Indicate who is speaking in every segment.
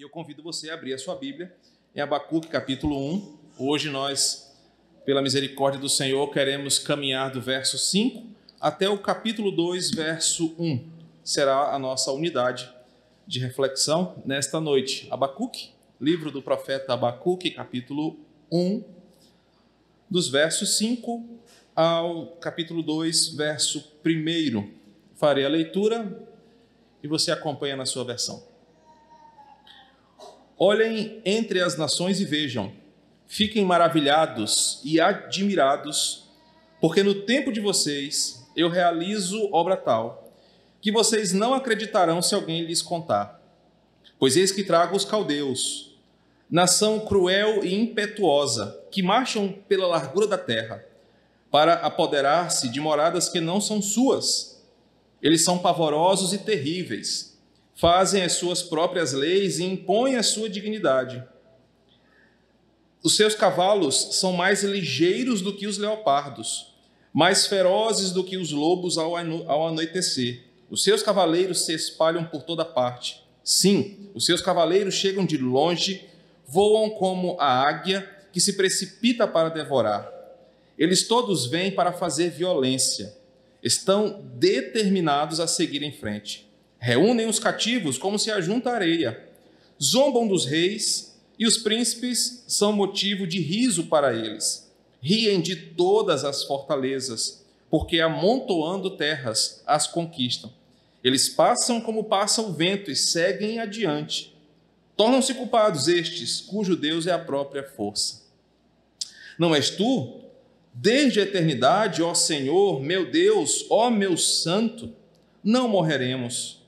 Speaker 1: E eu convido você a abrir a sua Bíblia em Abacuque, capítulo 1. Hoje nós, pela misericórdia do Senhor, queremos caminhar do verso 5 até o capítulo 2, verso 1. Será a nossa unidade de reflexão nesta noite. Abacuque, livro do profeta Abacuque, capítulo 1, dos versos 5 ao capítulo 2, verso 1. Farei a leitura e você acompanha na sua versão. Olhem entre as nações e vejam, fiquem maravilhados e admirados, porque no tempo de vocês eu realizo obra tal, que vocês não acreditarão se alguém lhes contar. Pois eis que trago os caldeus, nação cruel e impetuosa, que marcham pela largura da terra, para apoderar-se de moradas que não são suas. Eles são pavorosos e terríveis fazem as suas próprias leis e impõem a sua dignidade. Os seus cavalos são mais ligeiros do que os leopardos, mais ferozes do que os lobos ao anoitecer. Os seus cavaleiros se espalham por toda parte. Sim, os seus cavaleiros chegam de longe, voam como a águia que se precipita para devorar. Eles todos vêm para fazer violência. Estão determinados a seguir em frente. Reúnem os cativos como se ajunta areia. Zombam dos reis e os príncipes são motivo de riso para eles. Riem de todas as fortalezas, porque amontoando terras as conquistam. Eles passam como passa o vento e seguem adiante. Tornam-se culpados estes, cujo Deus é a própria força. Não és tu? Desde a eternidade, ó Senhor, meu Deus, ó meu santo, não morreremos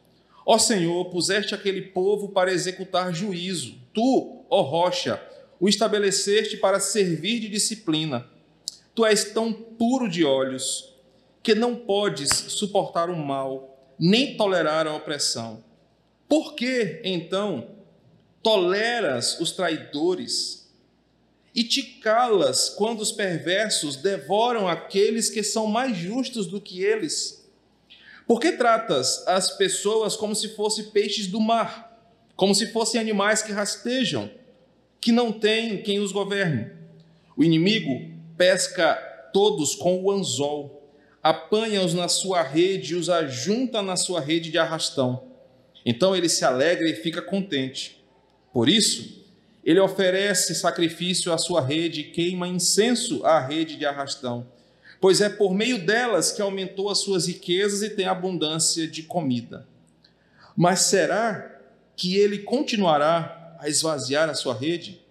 Speaker 1: Ó Senhor, puseste aquele povo para executar juízo. Tu, ó rocha, o estabeleceste para servir de disciplina. Tu és tão puro de olhos que não podes suportar o mal, nem tolerar a opressão. Por que, então, toleras os traidores e te calas quando os perversos devoram aqueles que são mais justos do que eles? Por que tratas as pessoas como se fossem peixes do mar, como se fossem animais que rastejam, que não têm quem os governe? O inimigo pesca todos com o anzol, apanha-os na sua rede e os ajunta na sua rede de arrastão. Então ele se alegra e fica contente. Por isso, ele oferece sacrifício à sua rede e queima incenso à rede de arrastão pois é por meio delas que aumentou as suas riquezas e tem abundância de comida. Mas será que ele continuará a esvaziar a sua rede?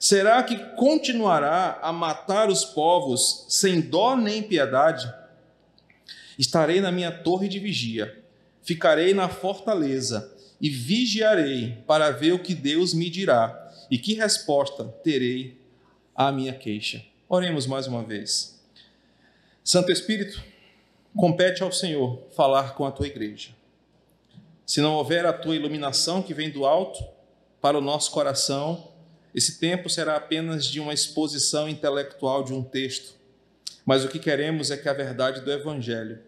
Speaker 1: Será que continuará a matar os povos sem dó nem piedade? Estarei na minha torre de vigia, ficarei na fortaleza e vigiarei para ver o que Deus me dirá e que resposta terei à minha queixa. Oremos mais uma vez. Santo Espírito, compete ao Senhor falar com a tua igreja. Se não houver a tua iluminação que vem do alto para o nosso coração, esse tempo será apenas de uma exposição intelectual de um texto. Mas o que queremos é que a verdade do Evangelho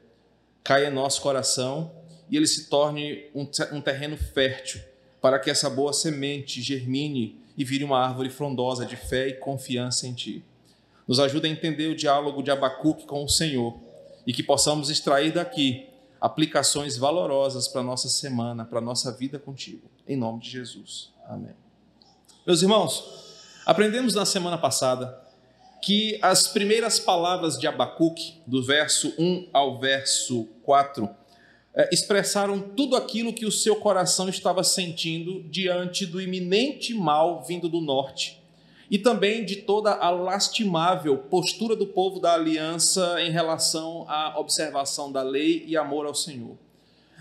Speaker 1: caia em nosso coração e ele se torne um terreno fértil para que essa boa semente germine e vire uma árvore frondosa de fé e confiança em Ti. Nos ajuda a entender o diálogo de Abacuque com o Senhor e que possamos extrair daqui aplicações valorosas para a nossa semana, para a nossa vida contigo. Em nome de Jesus. Amém. Meus irmãos, aprendemos na semana passada que as primeiras palavras de Abacuque, do verso 1 ao verso 4, eh, expressaram tudo aquilo que o seu coração estava sentindo diante do iminente mal vindo do norte e também de toda a lastimável postura do povo da aliança em relação à observação da lei e amor ao Senhor.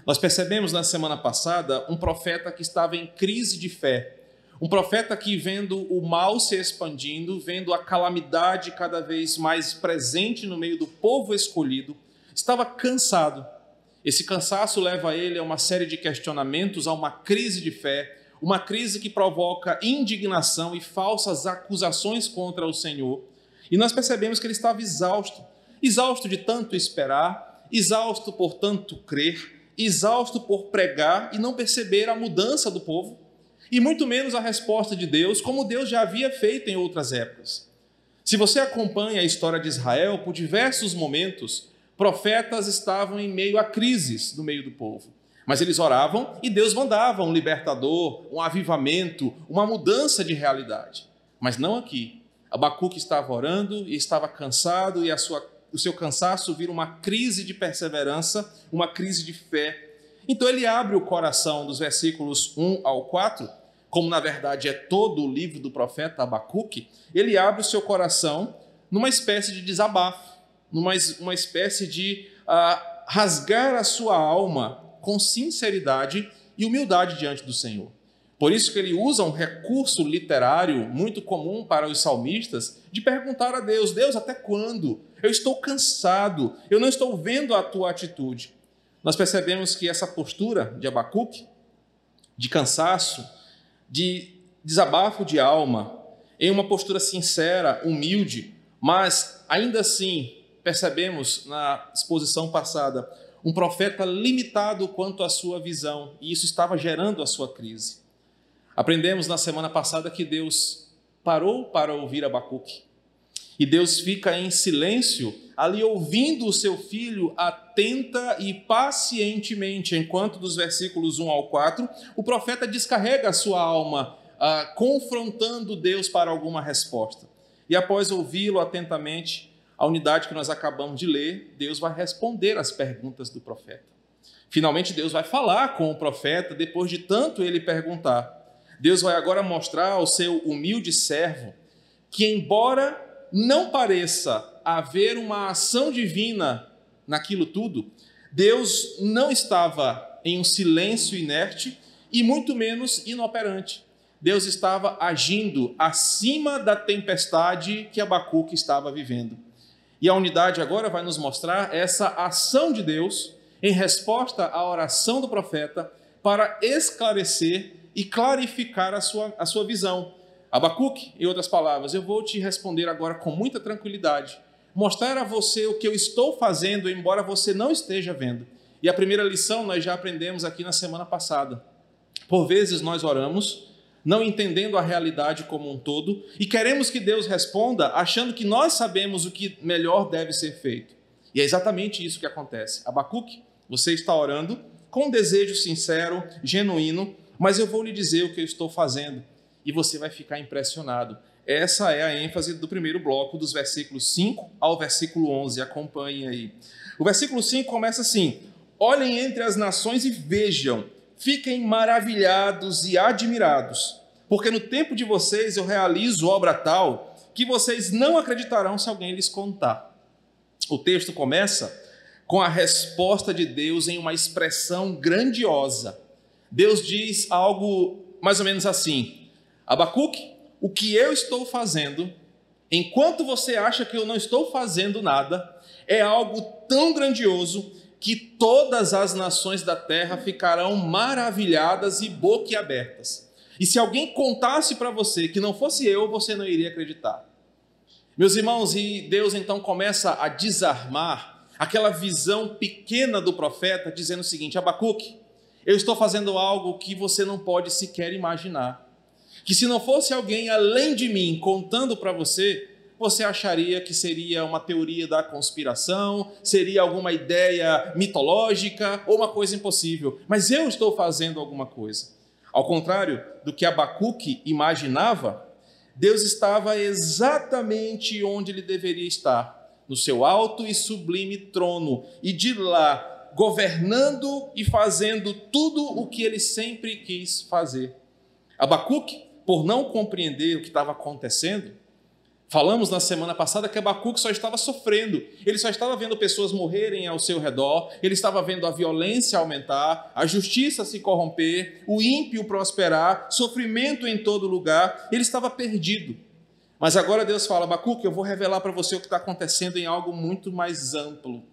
Speaker 1: Nós percebemos na semana passada um profeta que estava em crise de fé, um profeta que, vendo o mal se expandindo, vendo a calamidade cada vez mais presente no meio do povo escolhido, estava cansado. Esse cansaço leva ele a uma série de questionamentos, a uma crise de fé, uma crise que provoca indignação e falsas acusações contra o Senhor. E nós percebemos que ele estava exausto, exausto de tanto esperar, exausto por tanto crer, exausto por pregar e não perceber a mudança do povo. e muito menos a resposta de Deus, como Deus já havia feito em outras épocas. Se você acompanha a história de Israel, por diversos momentos, profetas estavam em meio a crises no meio do povo. Mas eles oravam e Deus mandava um libertador, um avivamento, uma mudança de realidade. Mas não aqui. Abacuque estava orando e estava cansado, e sua, o seu cansaço vira uma crise de perseverança, uma crise de fé. Então ele abre o coração dos versículos 1 ao 4, como na verdade é todo o livro do profeta Abacuque, ele abre o seu coração numa espécie de desabafo, numa uma espécie de uh, rasgar a sua alma com sinceridade e humildade diante do Senhor. Por isso que ele usa um recurso literário muito comum para os salmistas de perguntar a Deus: Deus, até quando? Eu estou cansado, eu não estou vendo a tua atitude. Nós percebemos que essa postura de Abacuque, de cansaço, de desabafo de alma, em uma postura sincera, humilde, mas ainda assim percebemos na exposição passada um profeta limitado quanto à sua visão, e isso estava gerando a sua crise. Aprendemos na semana passada que Deus parou para ouvir Abacuque. E Deus fica em silêncio, ali ouvindo o seu filho atenta e pacientemente, enquanto dos versículos 1 ao 4, o profeta descarrega a sua alma, ah, confrontando Deus para alguma resposta. E após ouvi-lo atentamente, a unidade que nós acabamos de ler, Deus vai responder às perguntas do profeta. Finalmente, Deus vai falar com o profeta, depois de tanto ele perguntar. Deus vai agora mostrar ao seu humilde servo que, embora não pareça haver uma ação divina naquilo tudo, Deus não estava em um silêncio inerte e muito menos inoperante. Deus estava agindo acima da tempestade que Abacuque estava vivendo. E a unidade agora vai nos mostrar essa ação de Deus em resposta à oração do profeta para esclarecer e clarificar a sua, a sua visão. Abacuque, em outras palavras, eu vou te responder agora com muita tranquilidade, mostrar a você o que eu estou fazendo, embora você não esteja vendo. E a primeira lição nós já aprendemos aqui na semana passada. Por vezes nós oramos, não entendendo a realidade como um todo, e queremos que Deus responda achando que nós sabemos o que melhor deve ser feito. E é exatamente isso que acontece. Abacuque, você está orando com um desejo sincero, genuíno, mas eu vou lhe dizer o que eu estou fazendo e você vai ficar impressionado. Essa é a ênfase do primeiro bloco, dos versículos 5 ao versículo 11. Acompanhe aí. O versículo 5 começa assim: Olhem entre as nações e vejam, fiquem maravilhados e admirados, porque no tempo de vocês eu realizo obra tal que vocês não acreditarão se alguém lhes contar. O texto começa com a resposta de Deus em uma expressão grandiosa. Deus diz algo mais ou menos assim: Abacuque, o que eu estou fazendo, enquanto você acha que eu não estou fazendo nada, é algo tão grandioso que todas as nações da terra ficarão maravilhadas e boquiabertas. E se alguém contasse para você que não fosse eu, você não iria acreditar. Meus irmãos, e Deus então começa a desarmar aquela visão pequena do profeta, dizendo o seguinte: Abacuque, eu estou fazendo algo que você não pode sequer imaginar. Que se não fosse alguém além de mim contando para você, você acharia que seria uma teoria da conspiração, seria alguma ideia mitológica ou uma coisa impossível. Mas eu estou fazendo alguma coisa. Ao contrário do que Abacuque imaginava, Deus estava exatamente onde ele deveria estar, no seu alto e sublime trono, e de lá governando e fazendo tudo o que ele sempre quis fazer. Abacuque, por não compreender o que estava acontecendo, falamos na semana passada que Abacuque só estava sofrendo, ele só estava vendo pessoas morrerem ao seu redor, ele estava vendo a violência aumentar, a justiça se corromper, o ímpio prosperar, sofrimento em todo lugar, ele estava perdido. Mas agora Deus fala: Abacuque, eu vou revelar para você o que está acontecendo em algo muito mais amplo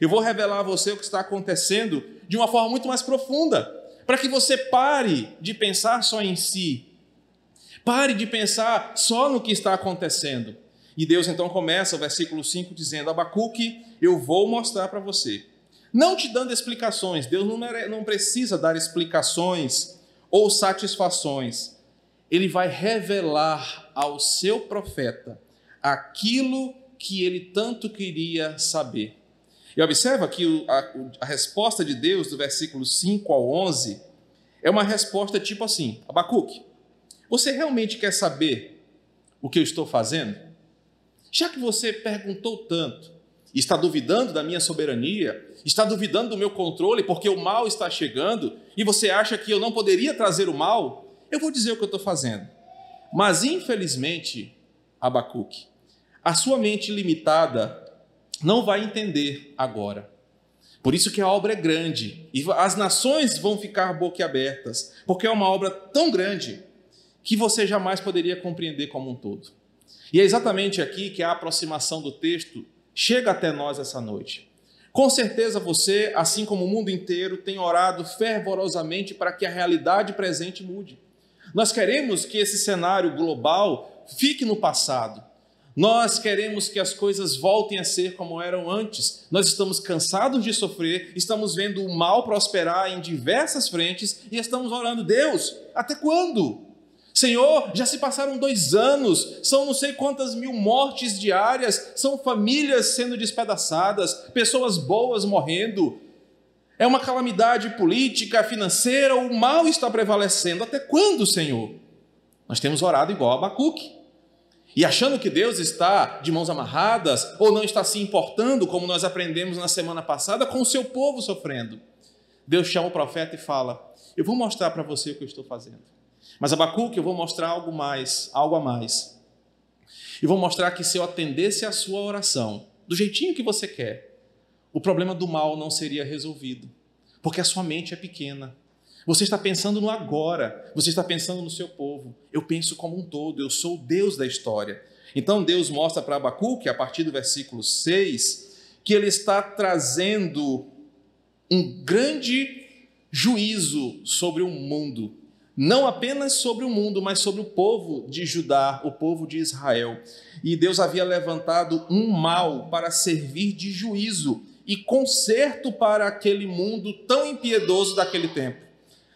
Speaker 1: eu vou revelar a você o que está acontecendo de uma forma muito mais profunda, para que você pare de pensar só em si. Pare de pensar só no que está acontecendo. E Deus então começa o versículo 5 dizendo: Abacuque, eu vou mostrar para você. Não te dando explicações, Deus não, não precisa dar explicações ou satisfações, ele vai revelar ao seu profeta aquilo que ele tanto queria saber. E observa que a, a, resposta de Deus, do versículo 5 ao 11, é uma resposta tipo assim: Abacuque, você realmente quer saber o que eu estou fazendo? Já que você perguntou tanto, está duvidando da minha soberania, está duvidando do meu controle porque o mal está chegando e você acha que eu não poderia trazer o mal, eu vou dizer o que eu estou fazendo. Mas infelizmente, Abacuque, a sua mente limitada não vai entender agora. Por isso que a obra é grande e as nações vão ficar boquiabertas, porque é uma obra tão grande que você jamais poderia compreender como um todo. E é exatamente aqui que a aproximação do texto chega até nós essa noite. Com certeza você, assim como o mundo inteiro, tem orado fervorosamente para que a realidade presente mude. Nós queremos que esse cenário global fique no passado. Nós queremos que as coisas voltem a ser como eram antes. Nós estamos cansados de sofrer, estamos vendo o mal prosperar em diversas frentes e estamos orando, Deus, até quando? Senhor, já se passaram dois anos, são não sei quantas mil mortes diárias, são famílias sendo despedaçadas, pessoas boas morrendo. É uma calamidade política, financeira, o mal está prevalecendo. Até quando, Senhor? Nós temos orado igual a Abacuque. E achando que Deus está de mãos amarradas, ou não está se importando, como nós aprendemos na semana passada, com o seu povo sofrendo. Deus chama o profeta e fala: Eu vou mostrar para você o que eu estou fazendo. Mas Abacuque, eu vou mostrar algo mais, algo a mais. E vou mostrar que se eu atendesse a sua oração do jeitinho que você quer, o problema do mal não seria resolvido, porque a sua mente é pequena. Você está pensando no agora, você está pensando no seu povo. Eu penso como um todo, eu sou o Deus da história. Então Deus mostra para Abacuque, a partir do versículo 6, que ele está trazendo um grande juízo sobre o mundo não apenas sobre o mundo, mas sobre o povo de Judá, o povo de Israel. E Deus havia levantado um mal para servir de juízo e conserto para aquele mundo tão impiedoso daquele tempo.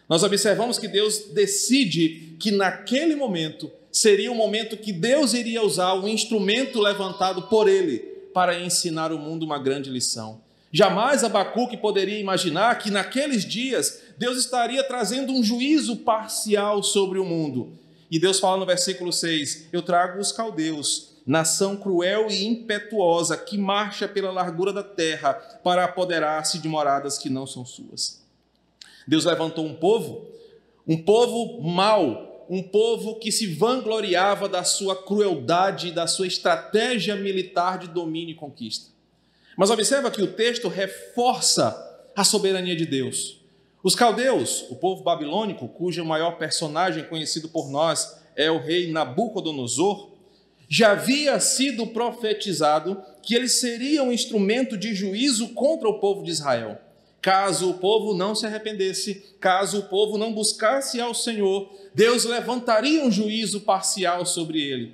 Speaker 1: Nós observamos que Deus decide que naquele momento seria o momento que Deus iria usar o instrumento levantado por ele para ensinar o mundo uma grande lição. Jamais Abacuque poderia imaginar que naqueles dias Deus estaria trazendo um juízo parcial sobre o mundo. E Deus fala no versículo 6: Eu trago os caldeus, nação cruel e impetuosa, que marcha pela largura da terra para apoderar-se de moradas que não são suas. Deus levantou um povo, um povo mau, um povo que se vangloriava da sua crueldade, da sua estratégia militar de domínio e conquista. Mas observa que o texto reforça a soberania de Deus. Os caldeus, o povo babilônico, cujo maior personagem conhecido por nós é o rei Nabucodonosor, já havia sido profetizado que eles seriam um instrumento de juízo contra o povo de Israel. Caso o povo não se arrependesse, caso o povo não buscasse ao Senhor, Deus levantaria um juízo parcial sobre ele.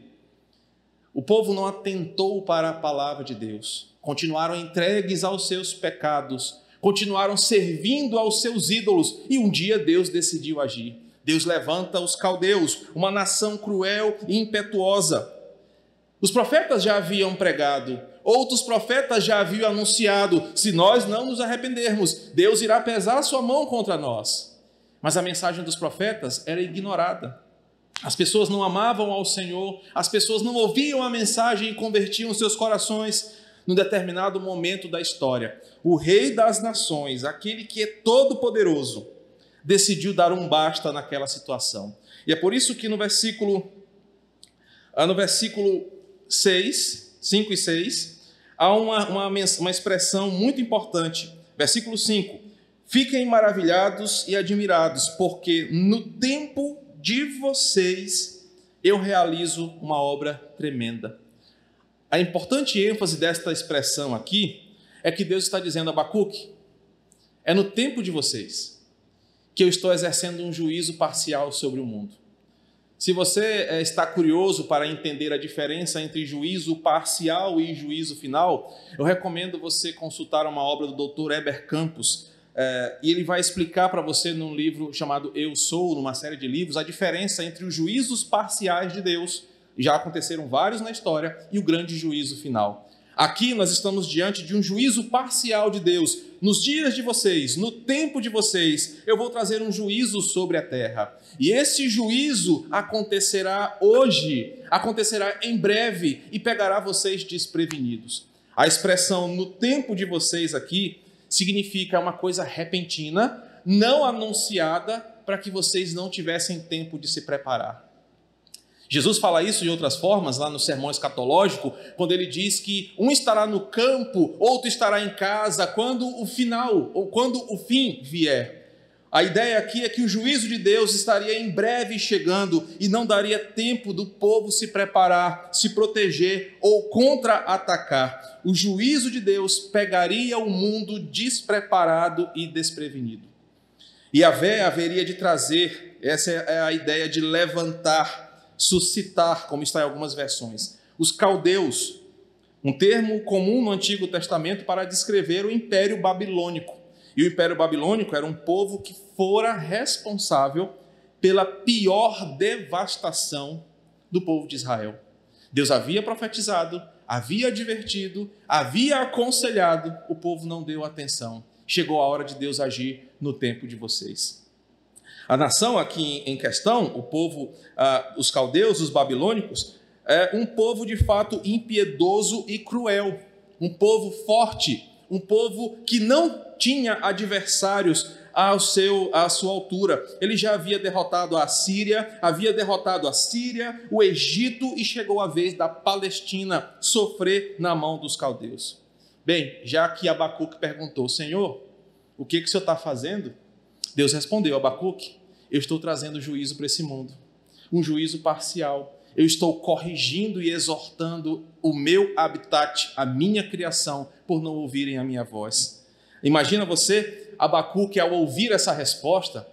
Speaker 1: O povo não atentou para a palavra de Deus continuaram entregues aos seus pecados, continuaram servindo aos seus ídolos, e um dia Deus decidiu agir. Deus levanta os caldeus, uma nação cruel e impetuosa. Os profetas já haviam pregado, outros profetas já haviam anunciado: se nós não nos arrependermos, Deus irá pesar sua mão contra nós. Mas a mensagem dos profetas era ignorada. As pessoas não amavam ao Senhor, as pessoas não ouviam a mensagem e convertiam seus corações num determinado momento da história, o rei das nações, aquele que é todo poderoso, decidiu dar um basta naquela situação. E é por isso que no versículo ah, no versículo 6, 5 e 6, há uma, uma, uma expressão muito importante. Versículo 5: Fiquem maravilhados e admirados, porque no tempo de vocês eu realizo uma obra tremenda. A importante ênfase desta expressão aqui é que Deus está dizendo a Abacuque: é no tempo de vocês que eu estou exercendo um juízo parcial sobre o mundo. Se você eh, está curioso para entender a diferença entre juízo parcial e juízo final, eu recomendo você consultar uma obra do Dr. Eber Campos, é, e ele vai explicar para você num livro chamado Eu Sou, numa série de livros, a diferença entre os juízos parciais de Deus, já aconteceram vários na história, e o grande juízo final. Aqui nós estamos diante de um juízo parcial de Deus. Nos dias de vocês, no tempo de vocês, eu vou trazer um juízo sobre a terra. E esse juízo acontecerá hoje, acontecerá em breve e pegará vocês desprevenidos. A expressão no tempo de vocês aqui significa uma coisa repentina, não anunciada, para que vocês não tivessem tempo de se preparar. Jesus fala isso de outras formas, lá no sermão escatológico, quando ele diz que um estará no campo, outro estará em casa, quando o final, ou quando o fim vier. A ideia aqui é que o juízo de Deus estaria em breve chegando e não daria tempo do povo se preparar, se proteger ou contra-atacar. O juízo de Deus pegaria o mundo despreparado e desprevenido. E a Vé haveria de trazer, essa é a ideia de levantar suscitar, como está em algumas versões. Os caldeus, um termo comum no Antigo Testamento para descrever o Império Babilônico. E o Império Babilônico era um povo que fora responsável pela pior devastação do povo de Israel. Deus havia profetizado, havia advertido, havia aconselhado, o povo não deu atenção. Chegou a hora de Deus agir no tempo de vocês. A nação aqui em questão, o povo, ah, os caldeus, os babilônicos, é um povo de fato impiedoso e cruel, um povo forte, um povo que não tinha adversários ao seu, à sua altura. Ele já havia derrotado a Síria, havia derrotado a Síria, o Egito e chegou a vez da Palestina sofrer na mão dos caldeus. Bem, já que Abacuque perguntou, Senhor, o que, que o Senhor está fazendo? Deus respondeu: Abacuque, eu estou trazendo juízo para esse mundo, um juízo parcial. Eu estou corrigindo e exortando o meu habitat, a minha criação, por não ouvirem a minha voz. Imagina você, Abacuque, ao ouvir essa resposta,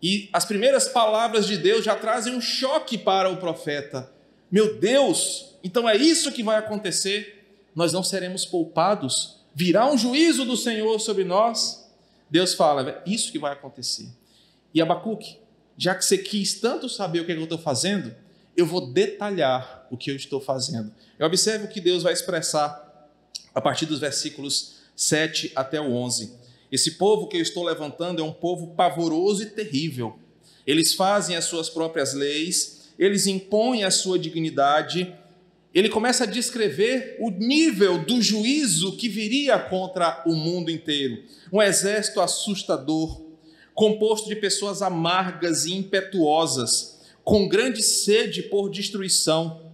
Speaker 1: e as primeiras palavras de Deus já trazem um choque para o profeta. Meu Deus, então é isso que vai acontecer? Nós não seremos poupados? Virá um juízo do Senhor sobre nós? Deus fala, é isso que vai acontecer. E Abacuque, já que você quis tanto saber o que, é que eu estou fazendo, eu vou detalhar o que eu estou fazendo. Eu observo que Deus vai expressar a partir dos versículos 7 até o 11. Esse povo que eu estou levantando é um povo pavoroso e terrível. Eles fazem as suas próprias leis, eles impõem a sua dignidade. Ele começa a descrever o nível do juízo que viria contra o mundo inteiro. Um exército assustador, composto de pessoas amargas e impetuosas, com grande sede por destruição.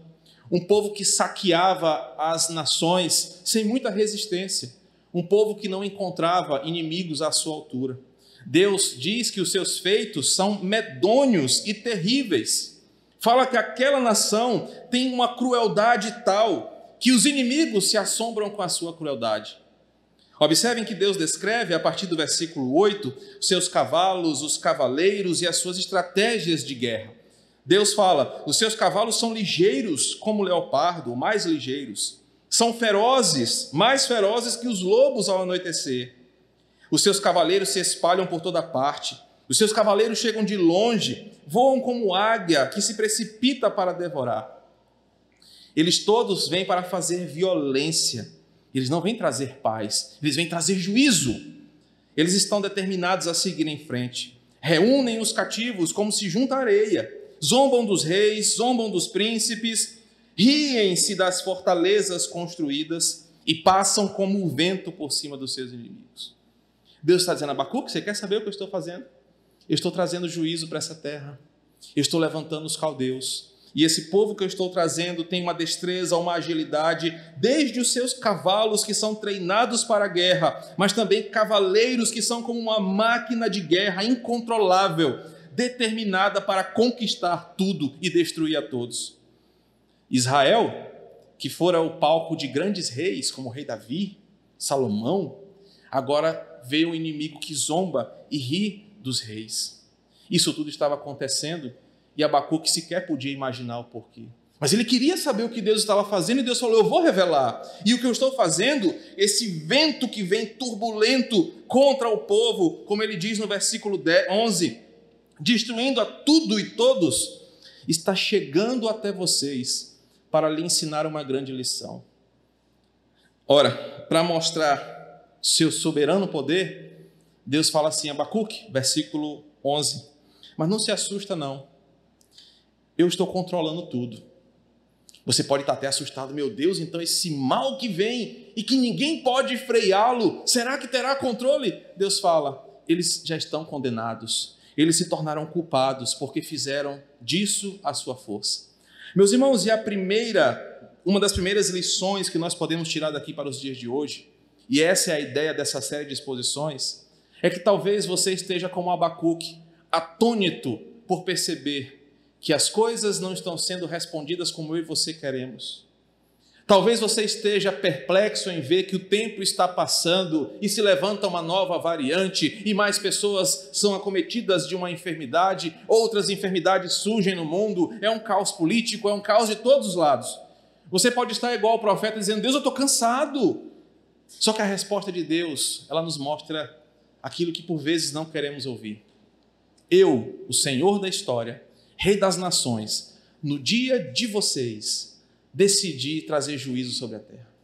Speaker 1: Um povo que saqueava as nações sem muita resistência. Um povo que não encontrava inimigos à sua altura. Deus diz que os seus feitos são medonhos e terríveis. Fala que aquela nação tem uma crueldade tal que os inimigos se assombram com a sua crueldade. Observem que Deus descreve, a partir do versículo 8, seus cavalos, os cavaleiros e as suas estratégias de guerra. Deus fala: os seus cavalos são ligeiros como o leopardo, mais ligeiros. São ferozes, mais ferozes que os lobos ao anoitecer. Os seus cavaleiros se espalham por toda parte. Os seus cavaleiros chegam de longe, voam como águia que se precipita para devorar. Eles todos vêm para fazer violência eles não vêm trazer paz, eles vêm trazer juízo. Eles estão determinados a seguir em frente. Reúnem os cativos como se junta areia, zombam dos reis, zombam dos príncipes, riem-se das fortalezas construídas e passam como o vento por cima dos seus inimigos. Deus está dizendo a Abacuque: você quer saber o que eu estou fazendo? Eu estou trazendo juízo para essa terra. Eu estou levantando os caldeus. E esse povo que eu estou trazendo tem uma destreza, uma agilidade, desde os seus cavalos que são treinados para a guerra, mas também cavaleiros que são como uma máquina de guerra incontrolável, determinada para conquistar tudo e destruir a todos. Israel, que fora o palco de grandes reis, como o rei Davi, Salomão, agora vê um inimigo que zomba e ri dos reis. Isso tudo estava acontecendo e Abacuque sequer podia imaginar o porquê. Mas ele queria saber o que Deus estava fazendo e Deus falou: Eu vou revelar. E o que eu estou fazendo, esse vento que vem turbulento contra o povo, como ele diz no versículo 11, destruindo a tudo e todos, está chegando até vocês para lhe ensinar uma grande lição. Ora, para mostrar seu soberano poder, Deus fala assim, Abacuque, versículo 11: Mas não se assusta, não. Eu estou controlando tudo. Você pode estar até assustado, meu Deus, então esse mal que vem e que ninguém pode freá-lo, será que terá controle? Deus fala, eles já estão condenados, eles se tornaram culpados porque fizeram disso a sua força. Meus irmãos, e a primeira, uma das primeiras lições que nós podemos tirar daqui para os dias de hoje, e essa é a ideia dessa série de exposições, é que talvez você esteja como Abacuque, atônito por perceber que as coisas não estão sendo respondidas como eu e você queremos. Talvez você esteja perplexo em ver que o tempo está passando e se levanta uma nova variante e mais pessoas são acometidas de uma enfermidade, outras enfermidades surgem no mundo, é um caos político, é um caos de todos os lados. Você pode estar igual o profeta dizendo: Deus, eu estou cansado. Só que a resposta de Deus, ela nos mostra aquilo que por vezes não queremos ouvir. Eu, o Senhor da história, Rei das nações, no dia de vocês, decidi trazer juízo sobre a terra.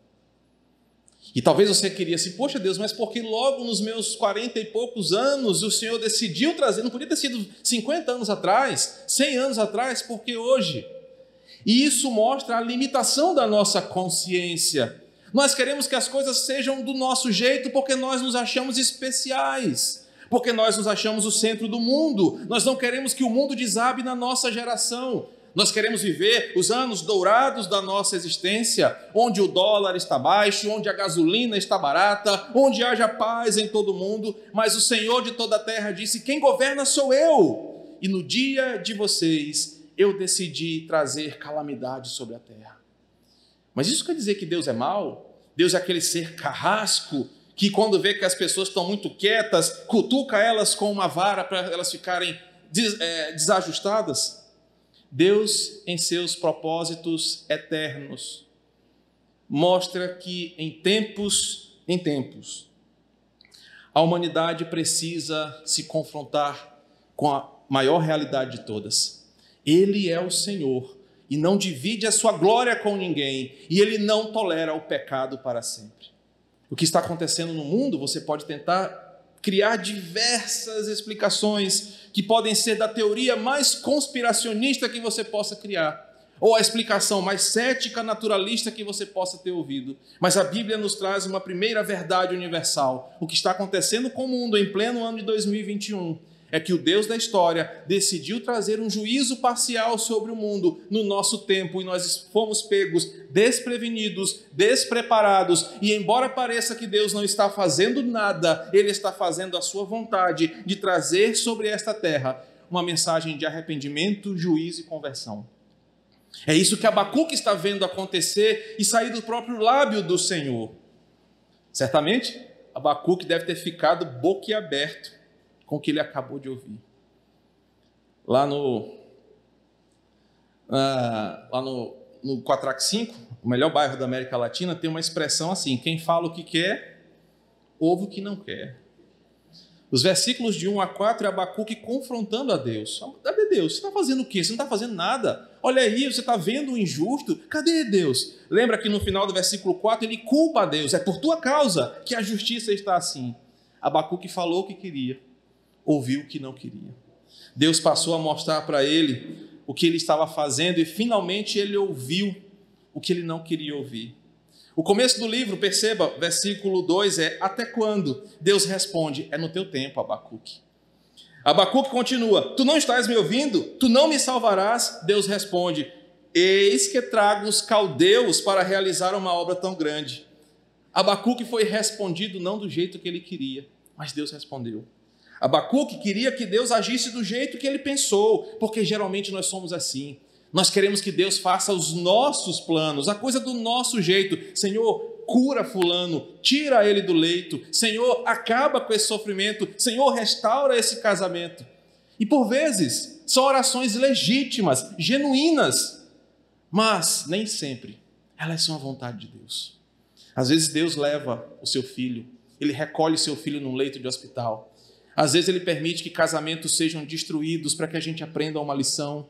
Speaker 1: E talvez você queria assim, poxa Deus, mas porque logo nos meus quarenta e poucos anos o Senhor decidiu trazer, não podia ter sido 50 anos atrás, 100 anos atrás, porque hoje. E isso mostra a limitação da nossa consciência. Nós queremos que as coisas sejam do nosso jeito porque nós nos achamos especiais porque nós nos achamos o centro do mundo. Nós não queremos que o mundo desabe na nossa geração. Nós queremos viver os anos dourados da nossa existência, onde o dólar está baixo, onde a gasolina está barata, onde haja paz em todo mundo. Mas o Senhor de toda a terra disse: Quem governa sou eu. E no dia de vocês, eu decidi trazer calamidade sobre a terra. Mas isso quer dizer que Deus é mau? Deus é aquele ser carrasco que quando vê que as pessoas estão muito quietas, cutuca elas com uma vara para elas ficarem des, é, desajustadas. Deus, em seus propósitos eternos, mostra que em tempos, em tempos, a humanidade precisa se confrontar com a maior realidade de todas. Ele é o Senhor e não divide a sua glória com ninguém, e ele não tolera o pecado para sempre o que está acontecendo no mundo, você pode tentar criar diversas explicações que podem ser da teoria mais conspiracionista que você possa criar, ou a explicação mais cética, naturalista que você possa ter ouvido. Mas a Bíblia nos traz uma primeira verdade universal: o que está acontecendo com o mundo em pleno ano de 2021 é que o Deus da história decidiu trazer um juízo parcial sobre o mundo no nosso tempo e nós fomos pegos desprevenidos, despreparados, e embora pareça que Deus não está fazendo nada, ele está fazendo a sua vontade de trazer sobre esta terra uma mensagem de arrependimento, juízo e conversão. É isso que Abacuque está vendo acontecer e sair do próprio lábio do Senhor. Certamente, Abacuque deve ter ficado boquiaberto com o que ele acabou de ouvir. Lá no, uh, lá no, no Quatrac 5, o melhor bairro da América Latina, tem uma expressão assim: quem fala o que quer, ouve o que não quer. Os versículos de 1 a 4 é Abacuque confrontando a Deus. Cadê Deus? Você está fazendo o quê? Você não está fazendo nada. Olha aí, você está vendo o injusto. Cadê Deus? Lembra que no final do versículo 4 ele culpa a Deus. É por tua causa que a justiça está assim. Abacuque falou o que queria ouviu o que não queria. Deus passou a mostrar para ele o que ele estava fazendo e finalmente ele ouviu o que ele não queria ouvir. O começo do livro, perceba, versículo 2 é: Até quando? Deus responde: É no teu tempo, Abacuque. Abacuque continua: Tu não estás me ouvindo? Tu não me salvarás? Deus responde: Eis que trago os caldeus para realizar uma obra tão grande. Abacuque foi respondido não do jeito que ele queria, mas Deus respondeu. Abacuque queria que Deus agisse do jeito que ele pensou, porque geralmente nós somos assim. Nós queremos que Deus faça os nossos planos, a coisa do nosso jeito. Senhor, cura Fulano, tira ele do leito. Senhor, acaba com esse sofrimento. Senhor, restaura esse casamento. E por vezes, são orações legítimas, genuínas, Mas nem sempre elas são a vontade de Deus. Às vezes Deus leva o seu filho, ele recolhe seu filho num leito de hospital. Às vezes ele permite que casamentos sejam destruídos para que a gente aprenda uma lição.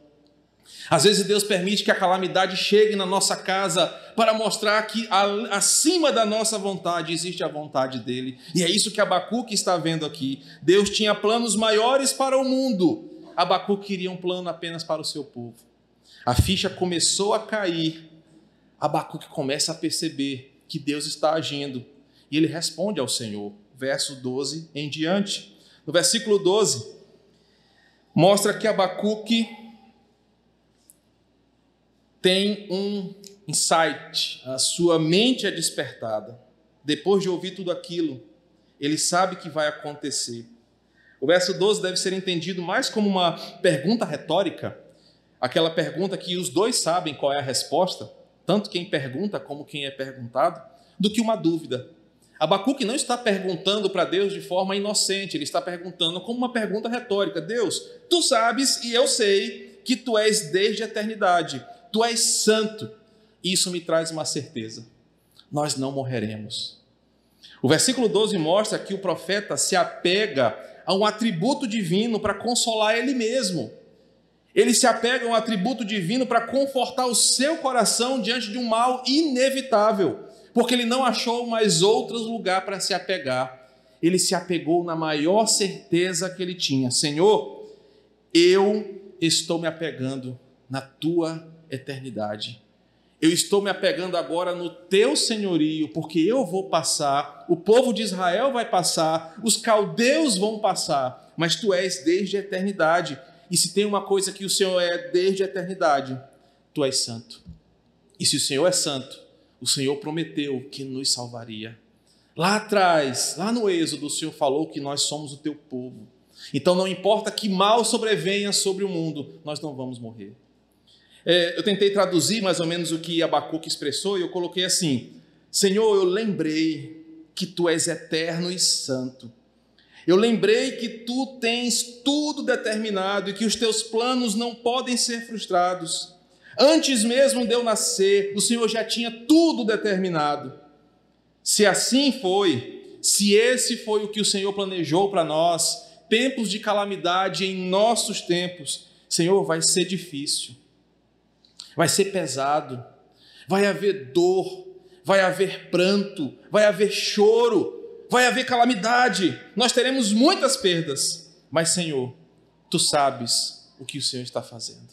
Speaker 1: Às vezes Deus permite que a calamidade chegue na nossa casa para mostrar que acima da nossa vontade existe a vontade dele. E é isso que Abacuque está vendo aqui. Deus tinha planos maiores para o mundo. Abacuque queria um plano apenas para o seu povo. A ficha começou a cair. Abacuque começa a perceber que Deus está agindo. E ele responde ao Senhor. Verso 12 em diante. No versículo 12, mostra que Abacuque tem um insight, a sua mente é despertada. Depois de ouvir tudo aquilo, ele sabe que vai acontecer. O verso 12 deve ser entendido mais como uma pergunta retórica, aquela pergunta que os dois sabem qual é a resposta, tanto quem pergunta como quem é perguntado, do que uma dúvida. Abacuque não está perguntando para Deus de forma inocente, ele está perguntando como uma pergunta retórica: Deus, tu sabes e eu sei que tu és desde a eternidade tu és santo. Isso me traz uma certeza: nós não morreremos. O versículo 12 mostra que o profeta se apega a um atributo divino para consolar ele mesmo. Ele se apega a um atributo divino para confortar o seu coração diante de um mal inevitável, porque ele não achou mais outro lugar para se apegar. Ele se apegou na maior certeza que ele tinha: Senhor, eu estou me apegando na tua eternidade. Eu estou me apegando agora no teu senhorio, porque eu vou passar, o povo de Israel vai passar, os caldeus vão passar, mas tu és desde a eternidade. E se tem uma coisa que o Senhor é desde a eternidade, tu és santo. E se o Senhor é santo, o Senhor prometeu que nos salvaria. Lá atrás, lá no Êxodo, o Senhor falou que nós somos o teu povo. Então não importa que mal sobrevenha sobre o mundo, nós não vamos morrer. É, eu tentei traduzir mais ou menos o que Abacuque expressou e eu coloquei assim: Senhor, eu lembrei que tu és eterno e santo. Eu lembrei que tu tens tudo determinado e que os teus planos não podem ser frustrados. Antes mesmo de eu nascer, o Senhor já tinha tudo determinado. Se assim foi, se esse foi o que o Senhor planejou para nós, tempos de calamidade em nossos tempos, Senhor, vai ser difícil vai ser pesado, vai haver dor, vai haver pranto, vai haver choro, vai haver calamidade, nós teremos muitas perdas, mas Senhor, tu sabes o que o Senhor está fazendo,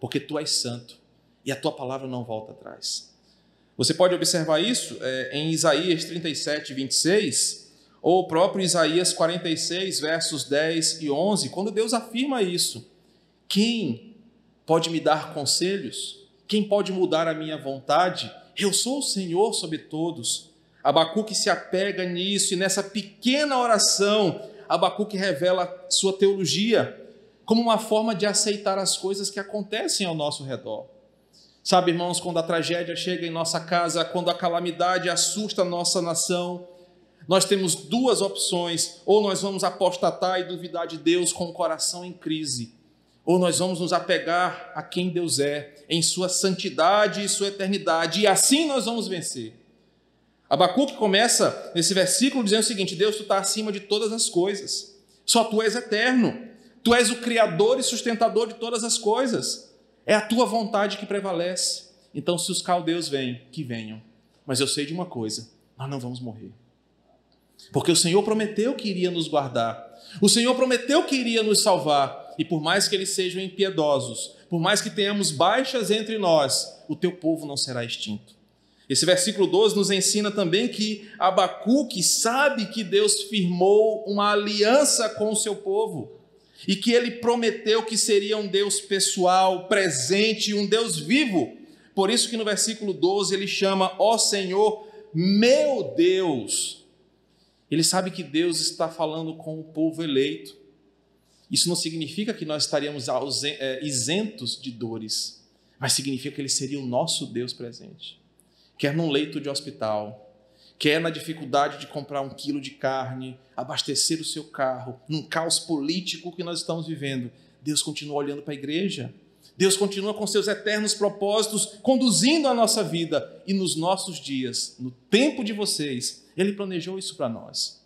Speaker 1: porque tu és santo e a tua palavra não volta atrás. Você pode observar isso é, em Isaías 37, 26, ou o próprio Isaías 46, versos 10 e 11, quando Deus afirma isso. Quem pode me dar conselhos? Quem pode mudar a minha vontade? Eu sou o Senhor sobre todos. Abacuque se apega nisso e nessa pequena oração, Abacuque revela sua teologia como uma forma de aceitar as coisas que acontecem ao nosso redor. Sabe, irmãos, quando a tragédia chega em nossa casa, quando a calamidade assusta a nossa nação, nós temos duas opções: ou nós vamos apostatar e duvidar de Deus com o coração em crise, ou nós vamos nos apegar a quem Deus é, em sua santidade e sua eternidade, e assim nós vamos vencer. Abacuque começa nesse versículo dizendo o seguinte: Deus, tu está acima de todas as coisas, só tu és eterno, tu és o Criador e sustentador de todas as coisas, é a tua vontade que prevalece. Então, se os caldeus vêm, que venham, mas eu sei de uma coisa: nós não vamos morrer. Porque o Senhor prometeu que iria nos guardar, o Senhor prometeu que iria nos salvar, e por mais que eles sejam impiedosos, por mais que tenhamos baixas entre nós, o teu povo não será extinto. Esse versículo 12 nos ensina também que Abacuque sabe que Deus firmou uma aliança com o seu povo e que ele prometeu que seria um Deus pessoal, presente, um Deus vivo. Por isso que no versículo 12 ele chama, ó Senhor, meu Deus. Ele sabe que Deus está falando com o povo eleito. Isso não significa que nós estaríamos é, isentos de dores, mas significa que Ele seria o nosso Deus presente. Quer num leito de hospital, quer na dificuldade de comprar um quilo de carne, abastecer o seu carro, num caos político que nós estamos vivendo, Deus continua olhando para a igreja. Deus continua com seus eternos propósitos conduzindo a nossa vida e nos nossos dias, no tempo de vocês, Ele planejou isso para nós.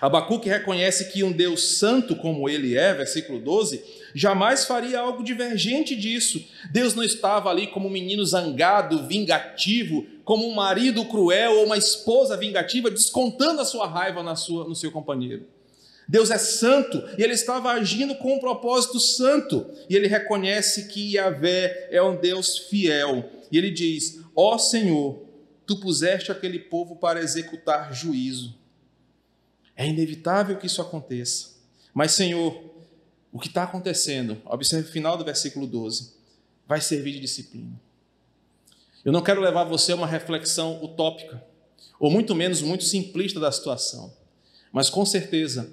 Speaker 1: Abacuque reconhece que um Deus santo como ele é, versículo 12, jamais faria algo divergente disso. Deus não estava ali como um menino zangado, vingativo, como um marido cruel ou uma esposa vingativa, descontando a sua raiva na sua, no seu companheiro. Deus é santo e ele estava agindo com um propósito santo. E ele reconhece que Yahvé é um Deus fiel. E ele diz: Ó oh Senhor, tu puseste aquele povo para executar juízo. É inevitável que isso aconteça. Mas, Senhor, o que está acontecendo, observe o final do versículo 12, vai servir de disciplina. Eu não quero levar você a uma reflexão utópica, ou muito menos muito simplista da situação, mas com certeza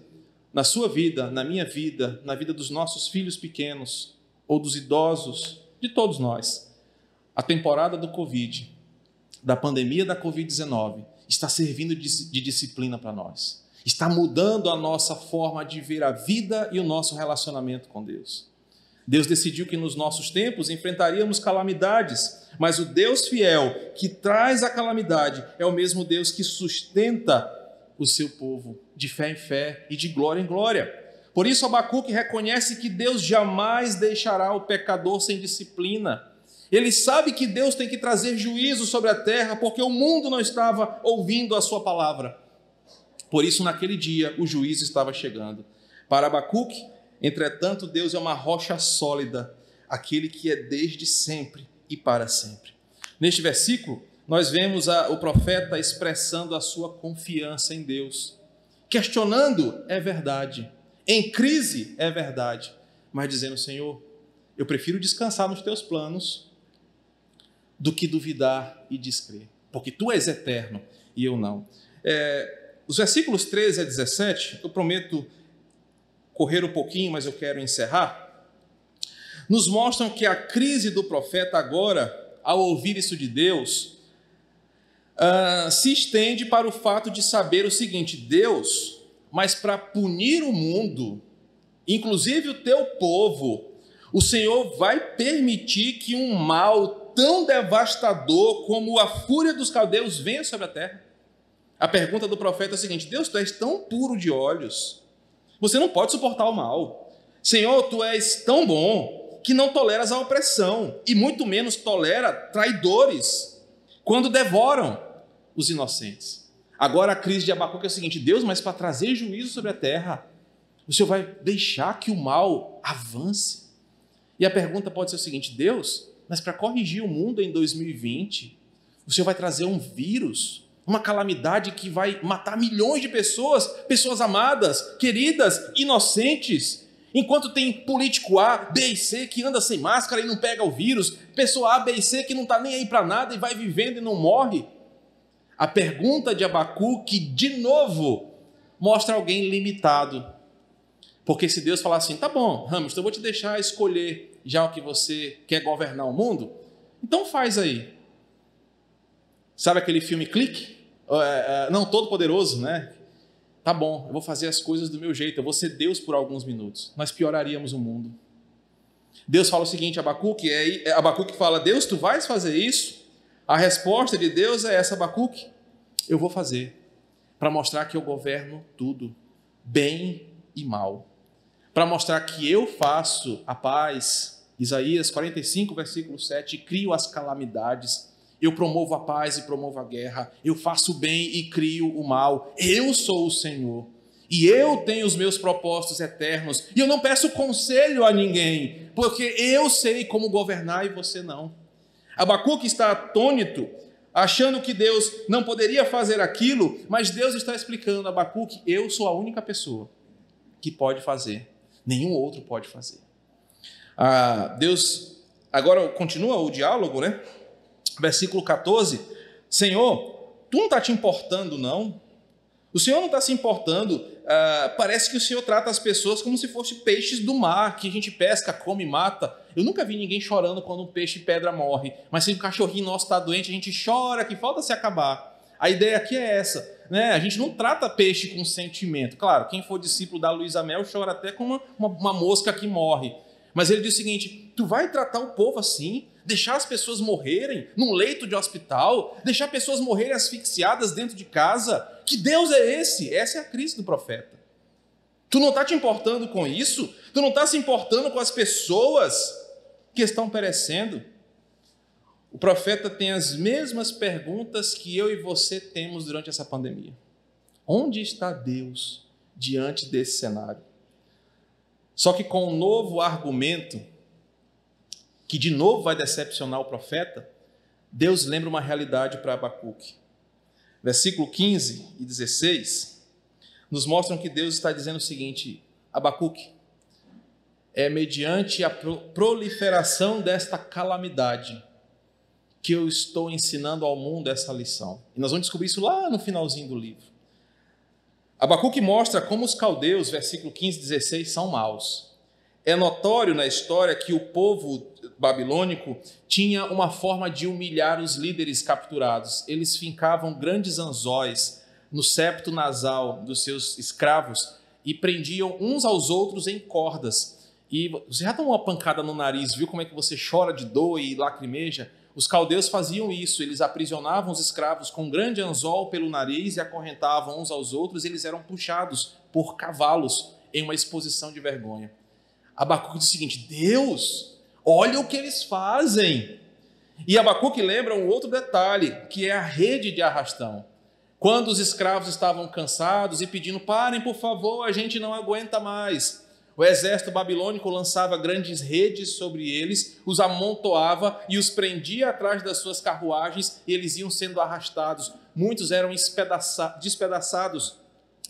Speaker 1: na sua vida, na minha vida, na vida dos nossos filhos pequenos ou dos idosos, de todos nós, a temporada do Covid, da pandemia da Covid-19, está servindo de, disciplina para nós. Está mudando a nossa forma de ver a vida e o nosso relacionamento com Deus. Deus decidiu que nos nossos tempos enfrentaríamos calamidades, mas o Deus fiel que traz a calamidade é o mesmo Deus que sustenta o seu povo, de fé em fé e de glória em glória. Por isso, Abacuque reconhece que Deus jamais deixará o pecador sem disciplina. Ele sabe que Deus tem que trazer juízo sobre a terra, porque o mundo não estava ouvindo a sua palavra. Por isso, naquele dia, o juízo estava chegando. Para Abacuque, entretanto, Deus é uma rocha sólida, aquele que é desde sempre e para sempre. Neste versículo, nós vemos a, o profeta expressando a sua confiança em Deus. Questionando é verdade, em crise é verdade, mas dizendo: Senhor, eu prefiro descansar nos teus planos do que duvidar e descrer, porque tu és eterno e eu não. É, os versículos 13 a 17, eu prometo correr um pouquinho, mas eu quero encerrar, nos mostram que a crise do profeta agora, ao ouvir isso de Deus, uh, se estende para o fato de saber o seguinte: Deus, mas para punir o mundo, inclusive o teu povo, o Senhor vai permitir que um mal tão devastador como a fúria dos caldeus venha sobre a terra? A pergunta do profeta é a seguinte: Deus, tu és tão puro de olhos, você não pode suportar o mal. Senhor, tu és tão bom que não toleras a opressão e muito menos tolera traidores quando devoram os inocentes. Agora a crise de Abacuque é o seguinte: Deus, mas para trazer juízo sobre a terra, o Senhor vai deixar que o mal avance? E a pergunta pode ser o seguinte: Deus, mas para corrigir o mundo em 2020, o Senhor vai trazer um vírus, uma calamidade que vai matar milhões de pessoas, pessoas amadas, queridas, inocentes. Enquanto tem político A, B e C que anda sem máscara e não pega o vírus, pessoa A, B e C que não está nem aí para nada e vai vivendo e não morre. A pergunta de Abacuque, de novo, mostra alguém limitado. Porque se Deus falar assim, tá bom, Ramos, então eu vou te deixar escolher já o que você quer governar o mundo, então faz aí. Sabe aquele filme Clique? É, é, não, Todo Poderoso, né? Tá bom, eu vou fazer as coisas do meu jeito, eu vou ser Deus por alguns minutos. Nós pioraríamos o mundo. Deus fala o seguinte, Abacuque, é, Abacuque fala, Deus, tu vais fazer isso? A resposta de Deus é essa, Abacuque: eu vou fazer, para mostrar que eu governo tudo, bem e mal. Para mostrar que eu faço a paz, Isaías 45, versículo 7, crio as calamidades, eu promovo a paz e promovo a guerra, eu faço o bem e crio o mal, eu sou o Senhor. E eu tenho os meus propósitos eternos, e eu não peço conselho a ninguém, porque eu sei como governar e você não. Abacuque está atônito, achando que Deus não poderia fazer aquilo, mas Deus está explicando a Abacuque: eu sou a única pessoa que pode fazer, nenhum outro pode fazer. Ah, Deus, agora continua o diálogo, né? Versículo 14: Senhor, tu não está te importando, não? O Senhor não está se importando. Uh, parece que o Senhor trata as pessoas como se fossem peixes do mar, que a gente pesca, come, mata. Eu nunca vi ninguém chorando quando um peixe pedra morre. Mas se um cachorrinho nosso está doente, a gente chora, que falta se acabar. A ideia aqui é essa. Né? A gente não trata peixe com sentimento. Claro, quem for discípulo da Luísa Mel chora até com uma, uma, uma mosca que morre. Mas ele diz o seguinte: Tu vai tratar o povo assim? Deixar as pessoas morrerem num leito de hospital? Deixar pessoas morrerem asfixiadas dentro de casa? Que Deus é esse? Essa é a crise do profeta. Tu não está te importando com isso? Tu não está se importando com as pessoas que estão perecendo? O profeta tem as mesmas perguntas que eu e você temos durante essa pandemia. Onde está Deus diante desse cenário? Só que com um novo argumento, que de novo vai decepcionar o profeta, Deus lembra uma realidade para Abacuque. Versículo 15 e 16 nos mostram que Deus está dizendo o seguinte: Abacuque, é mediante a proliferação desta calamidade que eu estou ensinando ao mundo essa lição. E nós vamos descobrir isso lá no finalzinho do livro. Abacuque mostra como os caldeus, versículo 15 e 16, são maus. É notório na história que o povo babilônico tinha uma forma de humilhar os líderes capturados. Eles fincavam grandes anzóis no septo nasal dos seus escravos e prendiam uns aos outros em cordas. E você já tomou uma pancada no nariz, viu como é que você chora de dor e lacrimeja? Os caldeus faziam isso, eles aprisionavam os escravos com um grande anzol pelo nariz e acorrentavam uns aos outros, e eles eram puxados por cavalos em uma exposição de vergonha. Abacuque diz o seguinte: Deus, olha o que eles fazem. E Abacuque lembra um outro detalhe, que é a rede de arrastão. Quando os escravos estavam cansados e pedindo, parem, por favor, a gente não aguenta mais. O exército babilônico lançava grandes redes sobre eles, os amontoava e os prendia atrás das suas carruagens, e eles iam sendo arrastados. Muitos eram despedaçados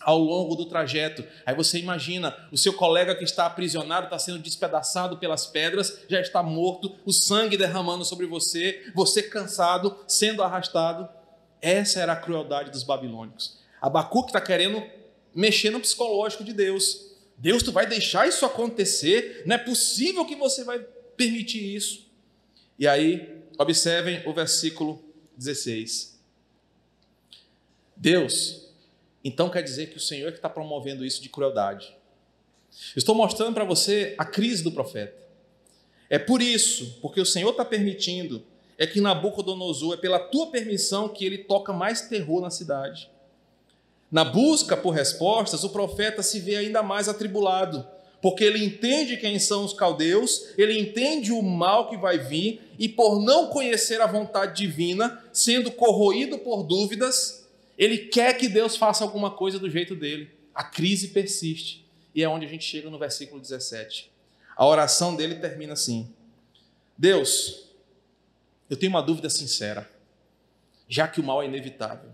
Speaker 1: ao longo do trajeto. Aí você imagina, o seu colega que está aprisionado está sendo despedaçado pelas pedras, já está morto, o sangue derramando sobre você, você cansado, sendo arrastado. Essa era a crueldade dos babilônicos. Abacuque está querendo mexer no psicológico de Deus. Deus, tu vai deixar isso acontecer? Não é possível que você vai permitir isso. E aí, observem o versículo 16. Deus, então quer dizer que o Senhor é que está promovendo isso de crueldade. estou mostrando para você a crise do profeta. É por isso, porque o Senhor está permitindo, é que Nabucodonosor, é pela tua permissão que ele toca mais terror na cidade. Na busca por respostas, o profeta se vê ainda mais atribulado, porque ele entende quem são os caldeus, ele entende o mal que vai vir, e por não conhecer a vontade divina, sendo corroído por dúvidas, ele quer que Deus faça alguma coisa do jeito dele. A crise persiste. E é onde a gente chega no versículo 17. A oração dele termina assim: Deus, eu tenho uma dúvida sincera. Já que o mal é inevitável,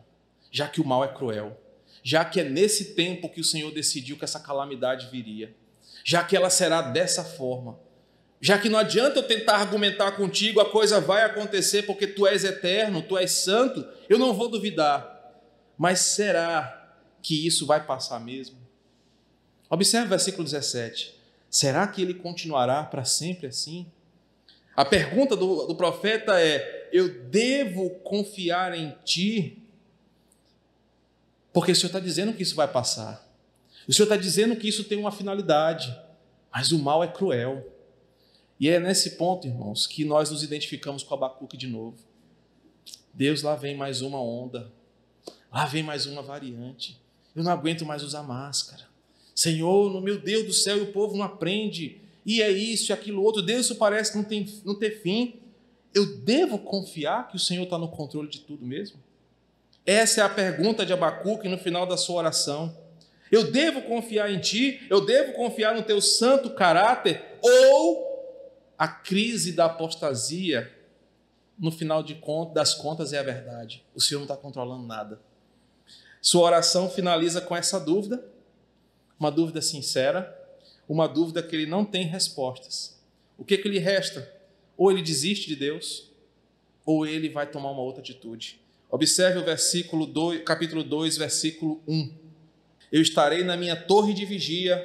Speaker 1: já que o mal é cruel, já que é nesse tempo que o Senhor decidiu que essa calamidade viria, já que ela será dessa forma, já que não adianta eu tentar argumentar contigo, a coisa vai acontecer porque tu és eterno, tu és santo, eu não vou duvidar. Mas será que isso vai passar mesmo? Observe o versículo 17. Será que ele continuará para sempre assim? A pergunta do, do profeta é: eu devo confiar em ti porque o Senhor está dizendo que isso vai passar. O Senhor está dizendo que isso tem uma finalidade. Mas o mal é cruel. E é nesse ponto, irmãos, que nós nos identificamos com Abacuque de novo. Deus, lá vem mais uma onda. Lá vem mais uma variante. Eu não aguento mais usar máscara. Senhor, no meu Deus do céu, o povo não aprende. E é isso e aquilo outro. Deus, parece não, tem, não ter fim. Eu devo confiar que o Senhor está no controle de tudo mesmo? Essa é a pergunta de Abacuque no final da sua oração. Eu devo confiar em ti? Eu devo confiar no teu santo caráter? Ou a crise da apostasia, no final de contas, das contas, é a verdade? O Senhor não está controlando nada. Sua oração finaliza com essa dúvida, uma dúvida sincera, uma dúvida que ele não tem respostas. O que, que lhe resta? Ou ele desiste de Deus, ou ele vai tomar uma outra atitude. Observe o versículo 2, capítulo 2, versículo 1. Eu estarei na minha torre de vigia,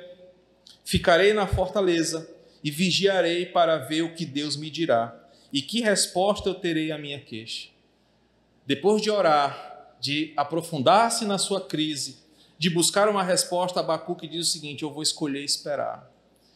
Speaker 1: ficarei na fortaleza e vigiarei para ver o que Deus me dirá e que resposta eu terei à minha queixa. Depois de orar, de aprofundar-se na sua crise, de buscar uma resposta, Abacuque diz o seguinte: Eu vou escolher esperar.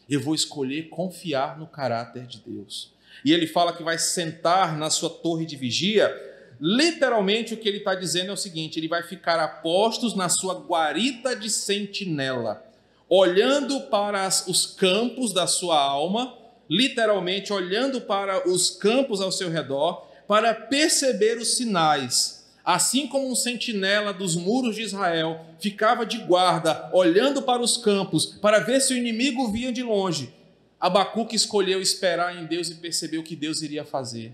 Speaker 1: Eu vou escolher confiar no caráter de Deus. E ele fala que vai sentar na sua torre de vigia. Literalmente, o que ele está dizendo é o seguinte: ele vai ficar a postos na sua guarita de sentinela, olhando para os campos da sua alma, literalmente olhando para os campos ao seu redor, para perceber os sinais. Assim como um sentinela dos muros de Israel ficava de guarda, olhando para os campos, para ver se o inimigo vinha de longe, Abacuque escolheu esperar em Deus e percebeu o que Deus iria fazer.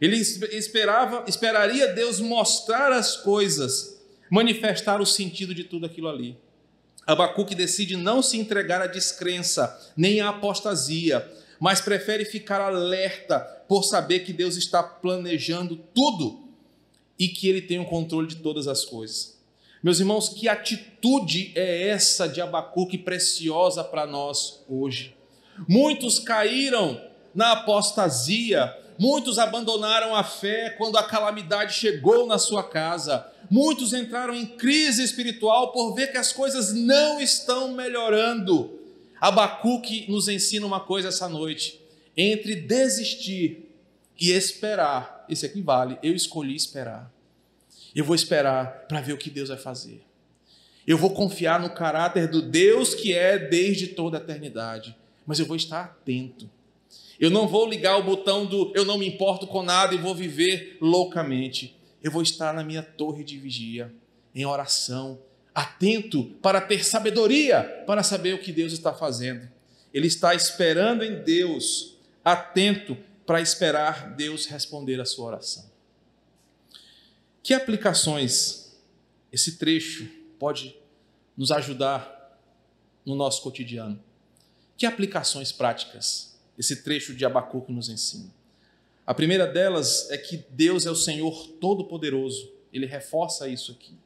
Speaker 1: Ele esperava, esperaria Deus mostrar as coisas, manifestar o sentido de tudo aquilo ali. Abacuque decide não se entregar à descrença, nem à apostasia, mas prefere ficar alerta por saber que Deus está planejando tudo e que ele tem o controle de todas as coisas. Meus irmãos, que atitude é essa de Abacuque preciosa para nós hoje? Muitos caíram na apostasia, muitos abandonaram a fé quando a calamidade chegou na sua casa, muitos entraram em crise espiritual por ver que as coisas não estão melhorando. Abacuque nos ensina uma coisa essa noite: entre desistir e esperar, esse aqui vale, eu escolhi esperar. Eu vou esperar para ver o que Deus vai fazer. Eu vou confiar no caráter do Deus que é desde toda a eternidade mas eu vou estar atento. Eu não vou ligar o botão do eu não me importo com nada e vou viver loucamente. Eu vou estar na minha torre de vigia, em oração, atento para ter sabedoria, para saber o que Deus está fazendo. Ele está esperando em Deus, atento para esperar Deus responder a sua oração. Que aplicações esse trecho pode nos ajudar no nosso cotidiano? Que aplicações práticas esse trecho de Abacuque nos ensina? A primeira delas é que Deus é o Senhor Todo-Poderoso. Ele reforça isso aqui.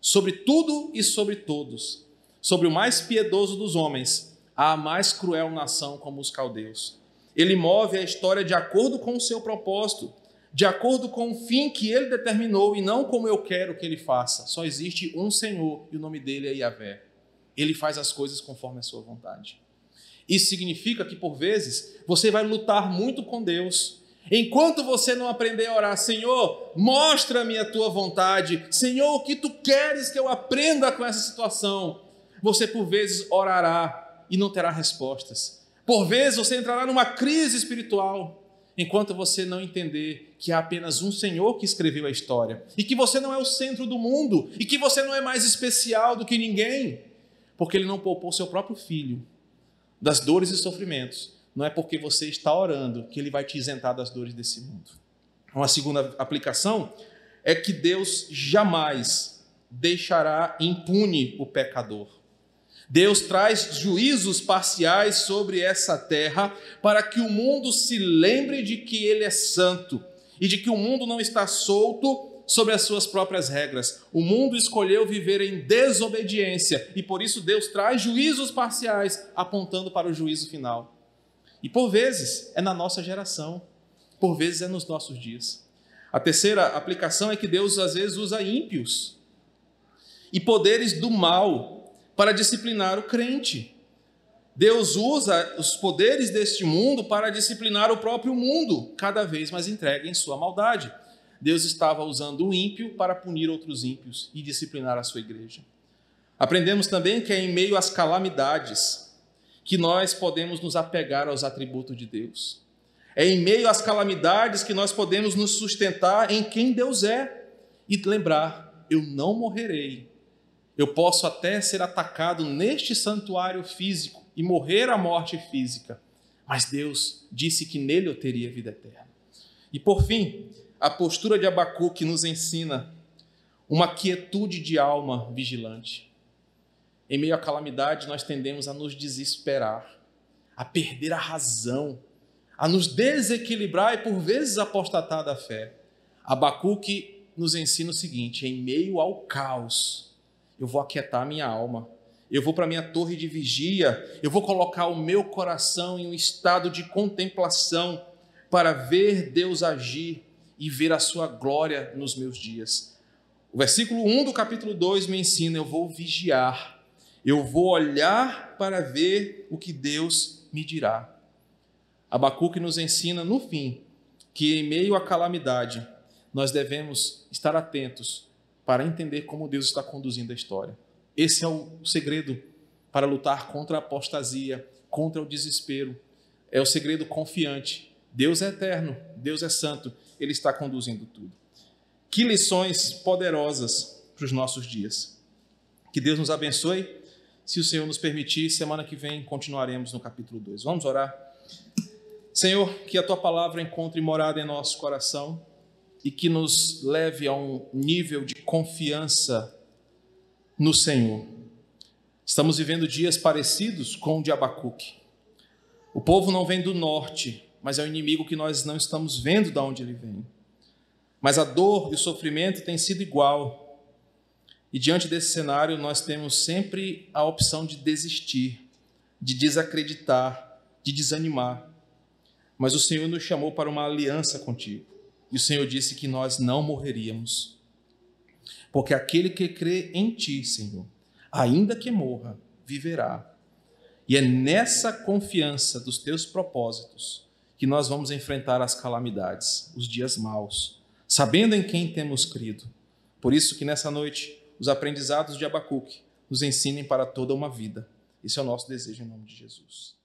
Speaker 1: Sobre tudo e sobre todos, sobre o mais piedoso dos homens, há a mais cruel nação como os caldeus. Ele move a história de acordo com o seu propósito, de acordo com o fim que ele determinou e não como eu quero que ele faça. Só existe um Senhor e o nome dele é Yahvé. Ele faz as coisas conforme a sua vontade. Isso significa que, por vezes, você vai lutar muito com Deus. Enquanto você não aprender a orar, Senhor, mostra-me a tua vontade, Senhor, o que tu queres que eu aprenda com essa situação, você por vezes orará e não terá respostas. Por vezes você entrará numa crise espiritual, enquanto você não entender que há apenas um Senhor que escreveu a história, e que você não é o centro do mundo, e que você não é mais especial do que ninguém, porque Ele não poupou seu próprio filho das dores e sofrimentos, não é porque você está orando que ele vai te isentar das dores desse mundo. Uma segunda aplicação é que Deus jamais deixará impune o pecador. Deus traz juízos parciais sobre essa terra para que o mundo se lembre de que ele é santo e de que o mundo não está solto sobre as suas próprias regras. O mundo escolheu viver em desobediência e por isso Deus traz juízos parciais apontando para o juízo final. E por vezes é na nossa geração, por vezes é nos nossos dias. A terceira aplicação é que Deus às vezes usa ímpios e poderes do mal para disciplinar o crente. Deus usa os poderes deste mundo para disciplinar o próprio mundo, cada vez mais entregue em sua maldade. Deus estava usando o ímpio para punir outros ímpios e disciplinar a sua igreja. Aprendemos também que é em meio às calamidades que nós podemos nos apegar aos atributos de Deus. É em meio às calamidades que nós podemos nos sustentar em quem Deus é e lembrar: eu não morrerei. Eu posso até ser atacado neste santuário físico e morrer a morte física, mas Deus disse que nele eu teria vida eterna. E por fim, a postura de Abacuque nos ensina uma quietude de alma vigilante. Em meio à calamidade, nós tendemos a nos desesperar, a perder a razão, a nos desequilibrar e por vezes apostatar da fé. Abacuque nos ensina o seguinte: em meio ao caos, eu vou aquietar minha alma, eu vou para minha torre de vigia, eu vou colocar o meu coração em um estado de contemplação para ver Deus agir e ver a sua glória nos meus dias. O versículo 1 do capítulo 2 me ensina: eu vou vigiar, eu vou olhar para ver o que Deus medirá. Abacuque nos ensina, no fim, que em meio à calamidade, nós devemos estar atentos para entender como Deus está conduzindo a história. Esse é o segredo para lutar contra a apostasia, contra o desespero. É o segredo confiante. Deus é eterno, Deus é santo, Ele está conduzindo tudo. Que lições poderosas para os nossos dias. Que Deus nos abençoe. Se o Senhor nos permitir, semana que vem continuaremos no capítulo 2. Vamos orar? Senhor, que a tua palavra encontre morada em nosso coração e que nos leve a um nível de confiança no Senhor. Estamos vivendo dias parecidos com o de Abacuque. O povo não vem do norte, mas é o inimigo que nós não estamos vendo de onde ele vem. Mas a dor e o sofrimento têm sido igual. E diante desse cenário, nós temos sempre a opção de desistir, de desacreditar, de desanimar. Mas o Senhor nos chamou para uma aliança contigo. E o Senhor disse que nós não morreríamos. Porque aquele que crê em ti, Senhor, ainda que morra, viverá. E é nessa confiança dos teus propósitos que nós vamos enfrentar as calamidades, os dias maus, sabendo em quem temos crido. Por isso que nessa noite os aprendizados de Abacuque nos ensinem para toda uma vida. Esse é o nosso desejo em nome de Jesus.